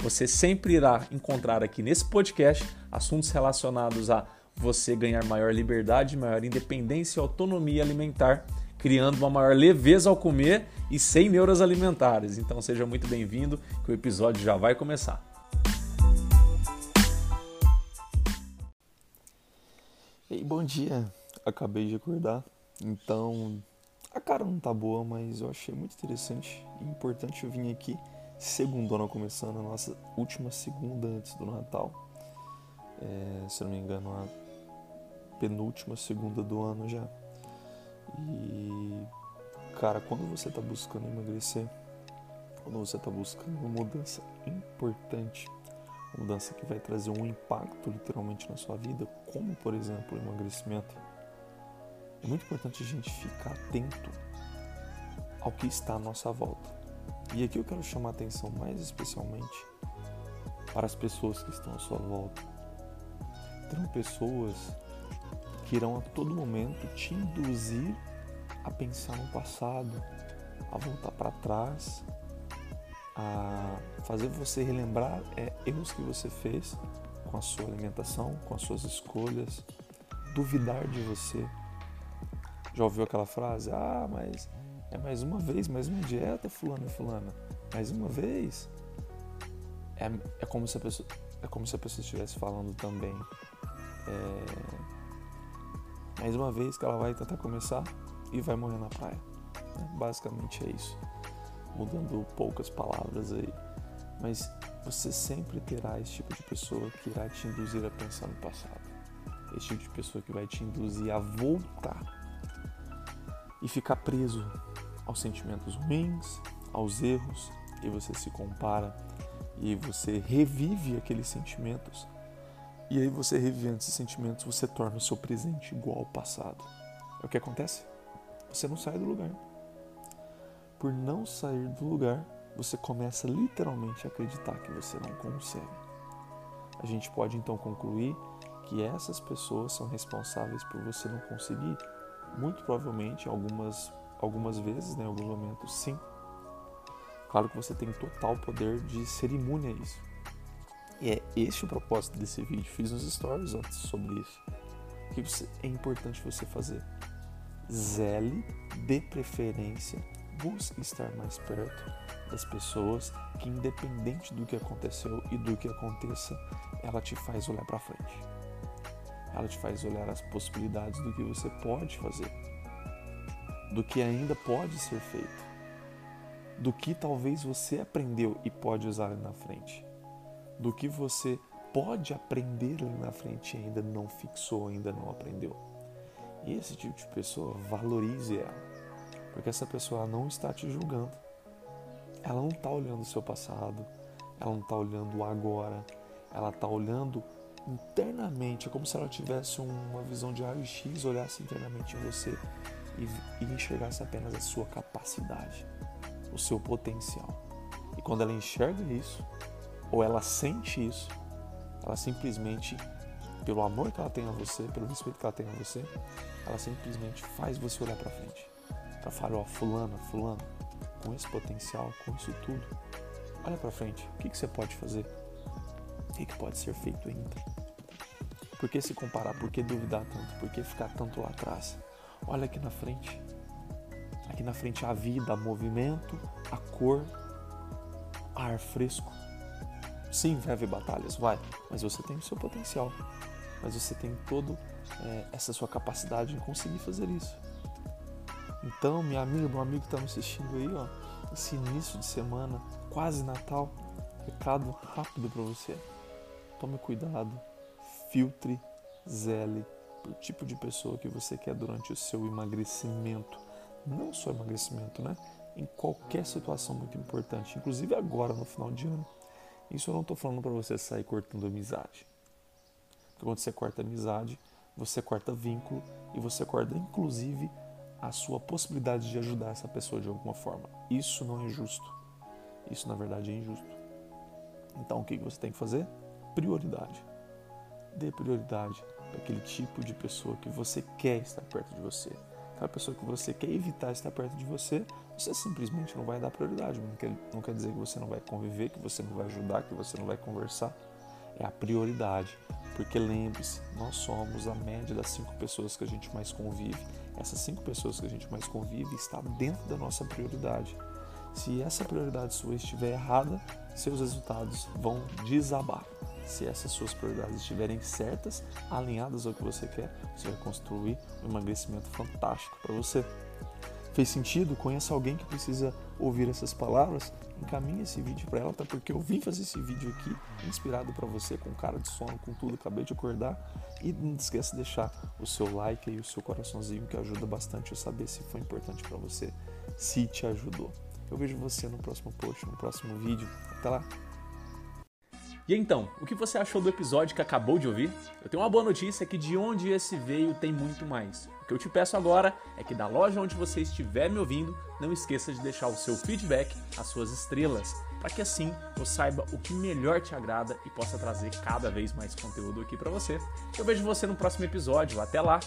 Você sempre irá encontrar aqui nesse podcast assuntos relacionados a você ganhar maior liberdade, maior independência e autonomia alimentar, criando uma maior leveza ao comer e sem neuras alimentares. Então seja muito bem-vindo, que o episódio já vai começar. Ei, bom dia. Acabei de acordar, então a cara não tá boa, mas eu achei muito interessante e importante eu vir aqui segundona começando, a nossa última segunda antes do Natal. É, se não me engano, a penúltima segunda do ano já. E, cara, quando você tá buscando emagrecer, quando você tá buscando uma mudança importante, uma mudança que vai trazer um impacto literalmente na sua vida, como por exemplo o emagrecimento, é muito importante a gente ficar atento ao que está à nossa volta. E aqui eu quero chamar a atenção mais especialmente para as pessoas que estão à sua volta. Terão pessoas que irão a todo momento te induzir a pensar no passado, a voltar para trás, a fazer você relembrar é, erros que você fez com a sua alimentação, com as suas escolhas, duvidar de você, já ouviu aquela frase? Ah, mas é mais uma vez, mais uma dieta, fulano e fulana. Mais uma vez. É, é, como se a pessoa, é como se a pessoa estivesse falando também. É, mais uma vez que ela vai tentar começar e vai morrer na praia. Né? Basicamente é isso. Mudando poucas palavras aí. Mas você sempre terá esse tipo de pessoa que irá te induzir a pensar no passado. Esse tipo de pessoa que vai te induzir a voltar e ficar preso aos sentimentos ruins, aos erros, e você se compara e você revive aqueles sentimentos. E aí você revivendo esses sentimentos, você torna o seu presente igual ao passado. É o que acontece? Você não sai do lugar. Por não sair do lugar, você começa literalmente a acreditar que você não consegue. A gente pode então concluir que essas pessoas são responsáveis por você não conseguir muito provavelmente, algumas, algumas vezes, né, em alguns momentos, sim. Claro que você tem total poder de ser imune a isso. E é este o propósito desse vídeo. Fiz uns stories antes sobre isso. O que é importante você fazer? Zele, de preferência, busque estar mais perto das pessoas que, independente do que aconteceu e do que aconteça, ela te faz olhar para frente ela te faz olhar as possibilidades do que você pode fazer, do que ainda pode ser feito, do que talvez você aprendeu e pode usar ali na frente, do que você pode aprender ali na frente e ainda não fixou, ainda não aprendeu. E esse tipo de pessoa, valorize ela, porque essa pessoa não está te julgando, ela não está olhando o seu passado, ela não está olhando o agora, ela está olhando internamente, é como se ela tivesse uma visão de raio-x, olhasse internamente em você e, e enxergasse apenas a sua capacidade, o seu potencial. E quando ela enxerga isso, ou ela sente isso, ela simplesmente, pelo amor que ela tem a você, pelo respeito que ela tem a você, ela simplesmente faz você olhar para frente. Para falar, ó, fulano, fulano, com esse potencial, com isso tudo, olha para frente. O que, que você pode fazer? O que, que pode ser feito ainda? Por que se comparar? Por que duvidar tanto? Por que ficar tanto lá atrás? Olha aqui na frente. Aqui na frente a vida, o movimento, a cor, ar fresco. Sim, haver batalhas, vai, mas você tem o seu potencial. Mas você tem todo é, essa sua capacidade de conseguir fazer isso. Então, minha amiga, meu amigo que está me assistindo aí, ó, esse início de semana, quase Natal, recado rápido para você. Tome cuidado filtre, zele o tipo de pessoa que você quer durante o seu emagrecimento. Não só emagrecimento, né? Em qualquer situação muito importante, inclusive agora no final de ano. Isso eu não estou falando para você sair cortando amizade. Porque quando você corta amizade, você corta vínculo e você corta inclusive a sua possibilidade de ajudar essa pessoa de alguma forma. Isso não é justo. Isso na verdade é injusto. Então o que você tem que fazer? Prioridade. Dê prioridade para aquele tipo de pessoa que você quer estar perto de você. Aquela pessoa que você quer evitar estar perto de você, você simplesmente não vai dar prioridade. Não quer, não quer dizer que você não vai conviver, que você não vai ajudar, que você não vai conversar. É a prioridade. Porque lembre-se, nós somos a média das cinco pessoas que a gente mais convive. Essas cinco pessoas que a gente mais convive está dentro da nossa prioridade. Se essa prioridade sua estiver errada, seus resultados vão desabar. Se essas suas prioridades estiverem certas, alinhadas ao que você quer, você vai construir um emagrecimento fantástico para você. Fez sentido? Conheça alguém que precisa ouvir essas palavras? Encaminhe esse vídeo para ela, tá? Porque eu vim fazer esse vídeo aqui inspirado para você, com cara de sono, com tudo, acabei de acordar. E não esqueça de deixar o seu like e o seu coraçãozinho que ajuda bastante eu saber se foi importante para você, se te ajudou. Eu vejo você no próximo post, no próximo vídeo. Até lá! E então, o que você achou do episódio que acabou de ouvir? Eu tenho uma boa notícia que de onde esse veio tem muito mais. O que eu te peço agora é que da loja onde você estiver me ouvindo, não esqueça de deixar o seu feedback, as suas estrelas, para que assim eu saiba o que melhor te agrada e possa trazer cada vez mais conteúdo aqui para você. Eu vejo você no próximo episódio. Até lá.